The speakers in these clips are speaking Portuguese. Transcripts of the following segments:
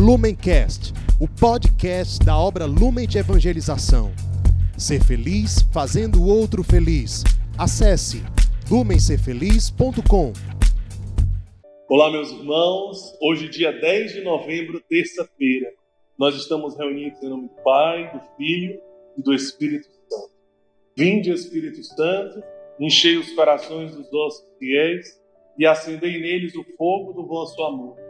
Lumencast, o podcast da obra Lumen de Evangelização. Ser feliz fazendo o outro feliz. Acesse lumencerfeliz.com. Olá, meus irmãos. Hoje, dia 10 de novembro, terça-feira, nós estamos reunidos em nome do Pai, do Filho e do Espírito Santo. Vinde, Espírito Santo, enchei os corações dos vossos fiéis e acendei neles o fogo do vosso amor.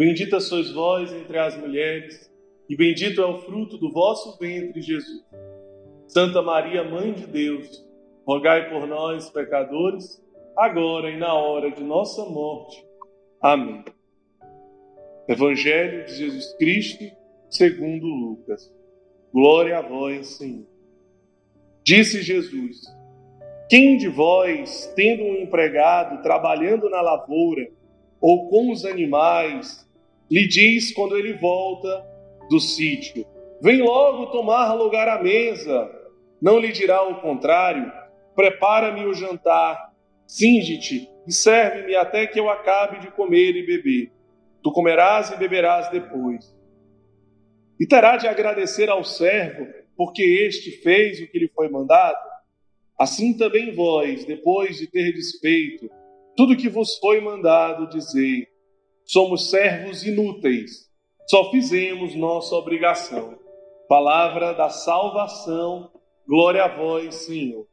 Bendita sois vós entre as mulheres, e bendito é o fruto do vosso ventre, Jesus. Santa Maria, Mãe de Deus, rogai por nós, pecadores, agora e na hora de nossa morte. Amém. Evangelho de Jesus Cristo, segundo Lucas. Glória a vós, Senhor. Disse Jesus: Quem de vós, tendo um empregado trabalhando na lavoura ou com os animais, lhe diz quando ele volta do sítio: Vem logo tomar lugar à mesa. Não lhe dirá o contrário: Prepara-me o jantar, cinge-te e serve-me até que eu acabe de comer e beber. Tu comerás e beberás depois. E terá de agradecer ao servo, porque este fez o que lhe foi mandado. Assim também vós, depois de ter desfeito tudo que vos foi mandado, dizer: Somos servos inúteis, só fizemos nossa obrigação. Palavra da salvação, glória a vós, Senhor.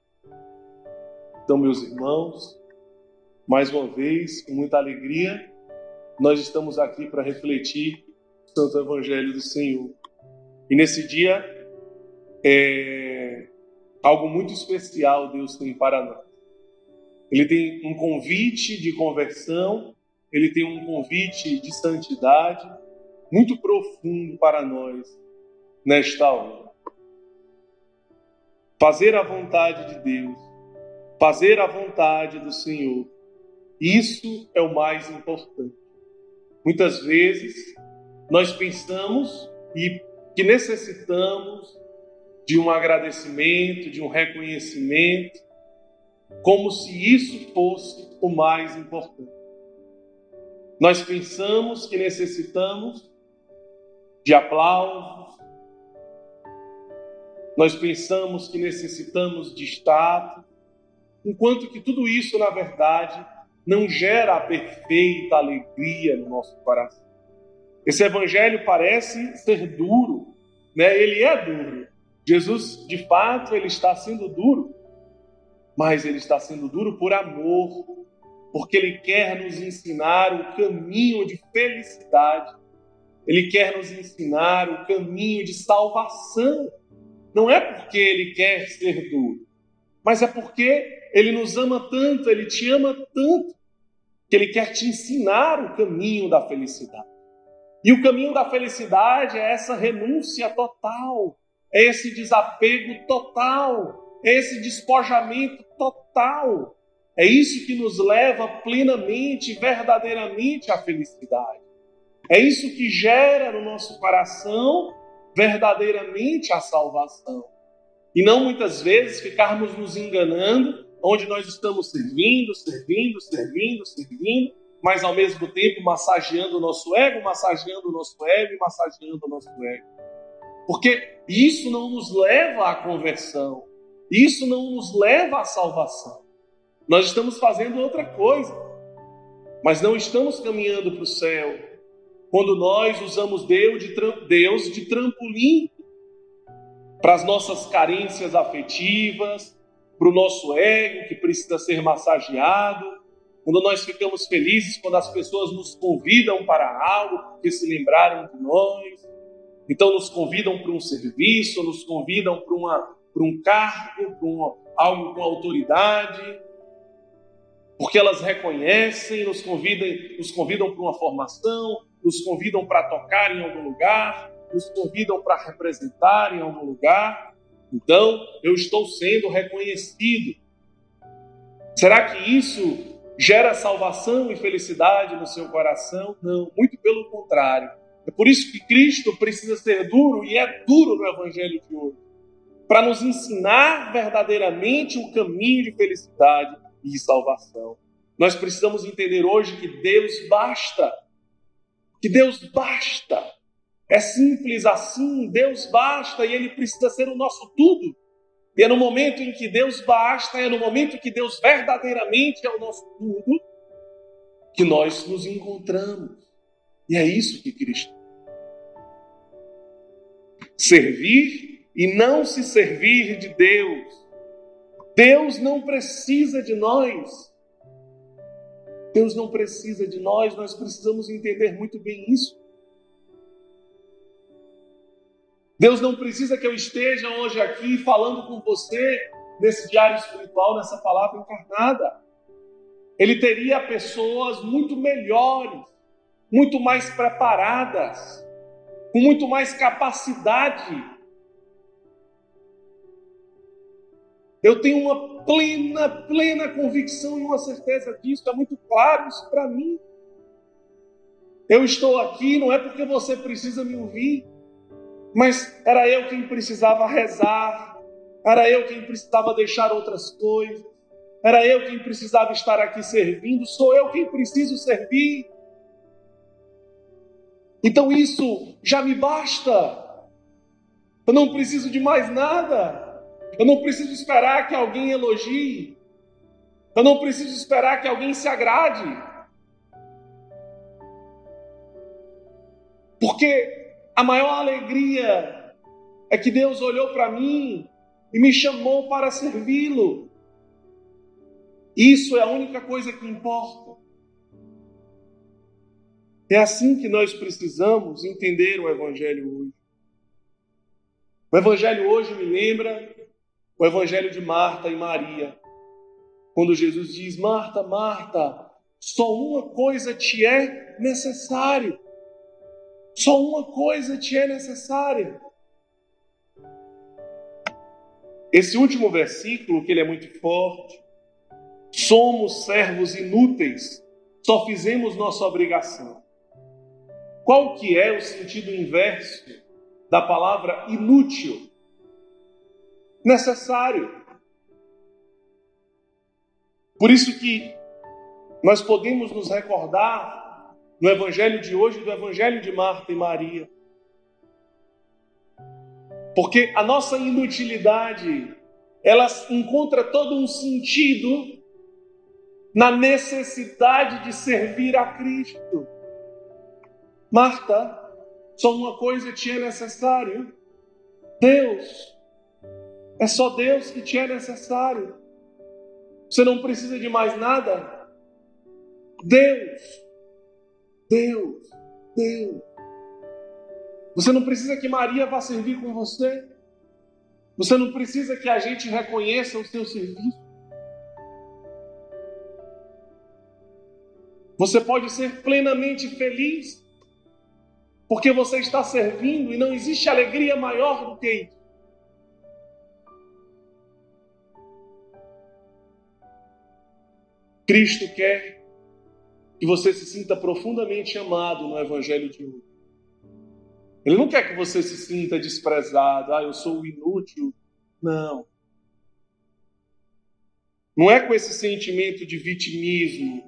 Então, meus irmãos, mais uma vez, com muita alegria, nós estamos aqui para refletir o Santo Evangelho do Senhor. E nesse dia, é algo muito especial Deus tem para nós. Ele tem um convite de conversão ele tem um convite de santidade muito profundo para nós nesta hora. Fazer a vontade de Deus, fazer a vontade do Senhor, isso é o mais importante. Muitas vezes nós pensamos e que necessitamos de um agradecimento, de um reconhecimento, como se isso fosse o mais importante. Nós pensamos que necessitamos de aplausos, nós pensamos que necessitamos de status, enquanto que tudo isso, na verdade, não gera a perfeita alegria no nosso coração. Esse evangelho parece ser duro, né? Ele é duro. Jesus, de fato, ele está sendo duro, mas ele está sendo duro por amor, porque Ele quer nos ensinar o caminho de felicidade, Ele quer nos ensinar o caminho de salvação. Não é porque Ele quer ser duro, mas é porque Ele nos ama tanto, Ele te ama tanto, que Ele quer te ensinar o caminho da felicidade. E o caminho da felicidade é essa renúncia total, é esse desapego total, é esse despojamento total é isso que nos leva plenamente, verdadeiramente à felicidade. É isso que gera no nosso coração verdadeiramente a salvação. E não muitas vezes ficarmos nos enganando, onde nós estamos servindo, servindo, servindo, servindo, mas ao mesmo tempo massageando o nosso ego, massageando o nosso ego massageando o nosso ego. Porque isso não nos leva à conversão, isso não nos leva à salvação. Nós estamos fazendo outra coisa, mas não estamos caminhando para o céu. Quando nós usamos Deus de, Deus de trampolim para as nossas carências afetivas, para o nosso ego que precisa ser massageado, quando nós ficamos felizes quando as pessoas nos convidam para algo porque se lembraram de nós, então nos convidam para um serviço, nos convidam para, uma, para um cargo, para algo com autoridade, porque elas reconhecem, nos convidam, nos convidam para uma formação, nos convidam para tocar em algum lugar, nos convidam para representar em algum lugar, então eu estou sendo reconhecido. Será que isso gera salvação e felicidade no seu coração? Não, muito pelo contrário. É por isso que Cristo precisa ser duro e é duro no Evangelho de hoje para nos ensinar verdadeiramente o caminho de felicidade e salvação. Nós precisamos entender hoje que Deus basta. Que Deus basta. É simples assim, Deus basta e Ele precisa ser o nosso tudo. E é no momento em que Deus basta, é no momento que Deus verdadeiramente é o nosso tudo, que nós nos encontramos. E é isso que Cristo. Servir e não se servir de Deus. Deus não precisa de nós. Deus não precisa de nós, nós precisamos entender muito bem isso. Deus não precisa que eu esteja hoje aqui falando com você nesse diário espiritual, nessa palavra encarnada. Ele teria pessoas muito melhores, muito mais preparadas, com muito mais capacidade. Eu tenho uma plena, plena convicção e uma certeza disso, é muito claro isso para mim. Eu estou aqui não é porque você precisa me ouvir, mas era eu quem precisava rezar, era eu quem precisava deixar outras coisas, era eu quem precisava estar aqui servindo, sou eu quem preciso servir. Então isso já me basta. Eu não preciso de mais nada. Eu não preciso esperar que alguém elogie. Eu não preciso esperar que alguém se agrade. Porque a maior alegria é que Deus olhou para mim e me chamou para servi-lo. Isso é a única coisa que importa. É assim que nós precisamos entender o Evangelho hoje. O Evangelho hoje me lembra o Evangelho de Marta e Maria. Quando Jesus diz: Marta, Marta, só uma coisa te é necessário. Só uma coisa te é necessária. Esse último versículo, que ele é muito forte, somos servos inúteis, só fizemos nossa obrigação. Qual que é o sentido inverso da palavra inútil? Necessário. Por isso que nós podemos nos recordar no Evangelho de hoje, do Evangelho de Marta e Maria. Porque a nossa inutilidade, ela encontra todo um sentido na necessidade de servir a Cristo. Marta, só uma coisa te é necessário: Deus. É só Deus que te é necessário. Você não precisa de mais nada. Deus. Deus, Deus. Você não precisa que Maria vá servir com você. Você não precisa que a gente reconheça o seu serviço. Você pode ser plenamente feliz porque você está servindo e não existe alegria maior do que isso. Cristo quer que você se sinta profundamente amado no Evangelho de hoje. Ele não quer que você se sinta desprezado, ah, eu sou inútil. Não. Não é com esse sentimento de vitimismo,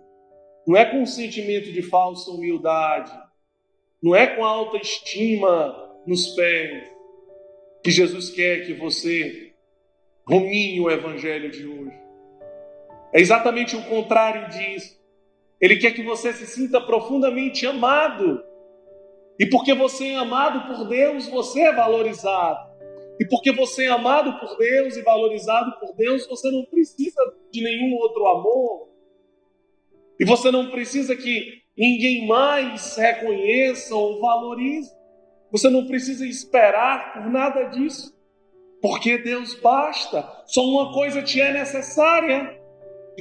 não é com um sentimento de falsa humildade, não é com autoestima nos pés que Jesus quer que você rumine o Evangelho de hoje. É exatamente o contrário disso. Ele quer que você se sinta profundamente amado. E porque você é amado por Deus, você é valorizado. E porque você é amado por Deus e valorizado por Deus, você não precisa de nenhum outro amor. E você não precisa que ninguém mais reconheça ou valorize. Você não precisa esperar por nada disso. Porque Deus basta. Só uma coisa te é necessária.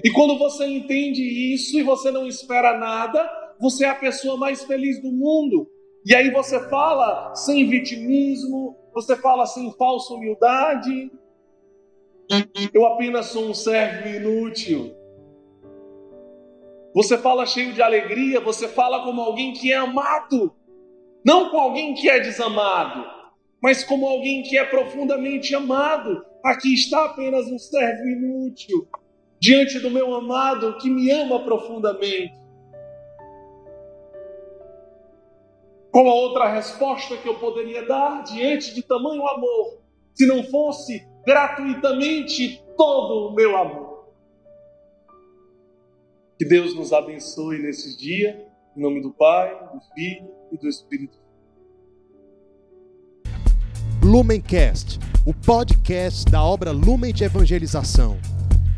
E quando você entende isso e você não espera nada, você é a pessoa mais feliz do mundo. E aí você fala sem vitimismo, você fala sem falsa humildade. Eu apenas sou um servo inútil. Você fala cheio de alegria, você fala como alguém que é amado, não com alguém que é desamado, mas como alguém que é profundamente amado. Aqui está apenas um servo inútil diante do meu amado que me ama profundamente. Qual a outra resposta que eu poderia dar diante de tamanho amor, se não fosse gratuitamente todo o meu amor? Que Deus nos abençoe nesse dia, em nome do Pai, do Filho e do Espírito Lumencast, o podcast da obra Lumen de Evangelização.